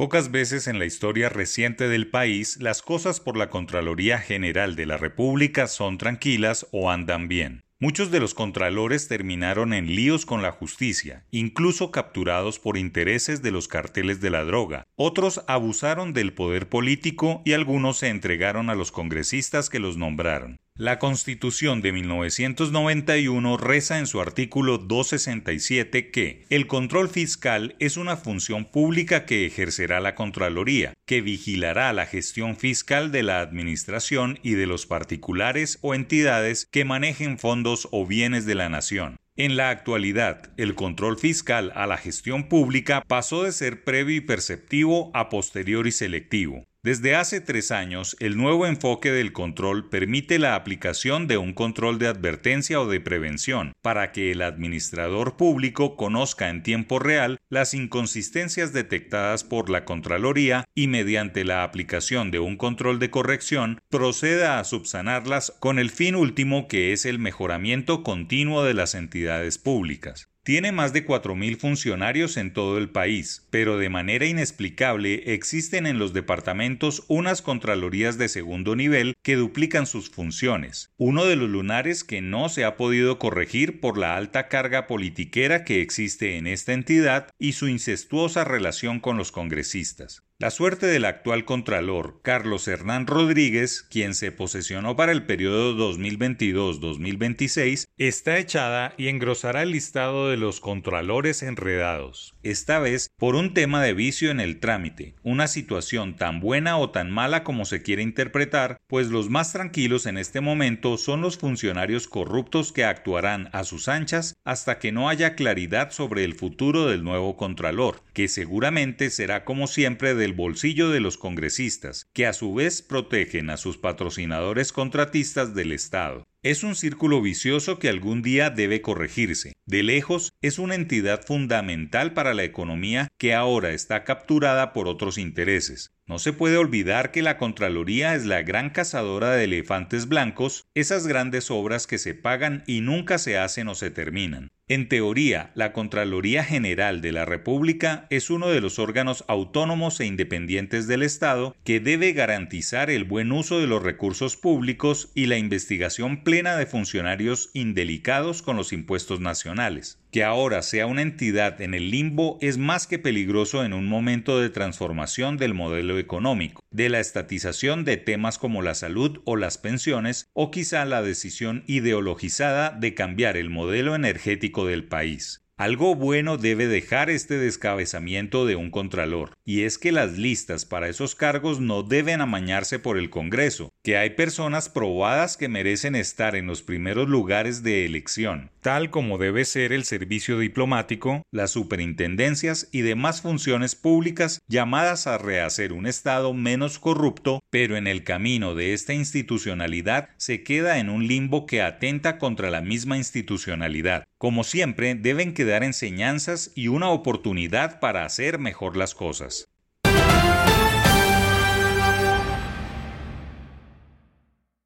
Pocas veces en la historia reciente del país las cosas por la Contraloría General de la República son tranquilas o andan bien. Muchos de los contralores terminaron en líos con la justicia, incluso capturados por intereses de los carteles de la droga. Otros abusaron del poder político y algunos se entregaron a los congresistas que los nombraron. La Constitución de 1991 reza en su artículo 267 que el control fiscal es una función pública que ejercerá la Contraloría, que vigilará la gestión fiscal de la Administración y de los particulares o entidades que manejen fondos o bienes de la nación. En la actualidad, el control fiscal a la gestión pública pasó de ser previo y perceptivo a posterior y selectivo. Desde hace tres años, el nuevo enfoque del control permite la aplicación de un control de advertencia o de prevención para que el administrador público conozca en tiempo real las inconsistencias detectadas por la Contraloría y mediante la aplicación de un control de corrección proceda a subsanarlas con el fin último que es el mejoramiento continuo de las entidades públicas. Tiene más de 4.000 funcionarios en todo el país, pero de manera inexplicable existen en los departamentos unas contralorías de segundo nivel que duplican sus funciones, uno de los lunares que no se ha podido corregir por la alta carga politiquera que existe en esta entidad y su incestuosa relación con los congresistas. La suerte del actual Contralor, Carlos Hernán Rodríguez, quien se posesionó para el periodo 2022-2026, está echada y engrosará el listado de los Contralores enredados, esta vez por un tema de vicio en el trámite, una situación tan buena o tan mala como se quiere interpretar, pues los más tranquilos en este momento son los funcionarios corruptos que actuarán a sus anchas hasta que no haya claridad sobre el futuro del nuevo Contralor, que seguramente será como siempre del bolsillo de los congresistas, que a su vez protegen a sus patrocinadores contratistas del Estado. Es un círculo vicioso que algún día debe corregirse. De lejos, es una entidad fundamental para la economía que ahora está capturada por otros intereses. No se puede olvidar que la Contraloría es la gran cazadora de elefantes blancos, esas grandes obras que se pagan y nunca se hacen o se terminan. En teoría, la Contraloría General de la República es uno de los órganos autónomos e independientes del Estado que debe garantizar el buen uso de los recursos públicos y la investigación plena de funcionarios indelicados con los impuestos nacionales. Que ahora sea una entidad en el limbo es más que peligroso en un momento de transformación del modelo económico, de la estatización de temas como la salud o las pensiones, o quizá la decisión ideologizada de cambiar el modelo energético del país. Algo bueno debe dejar este descabezamiento de un contralor, y es que las listas para esos cargos no deben amañarse por el Congreso, que hay personas probadas que merecen estar en los primeros lugares de elección, tal como debe ser el servicio diplomático, las superintendencias y demás funciones públicas llamadas a rehacer un Estado menos corrupto, pero en el camino de esta institucionalidad se queda en un limbo que atenta contra la misma institucionalidad. Como siempre, deben quedar enseñanzas y una oportunidad para hacer mejor las cosas.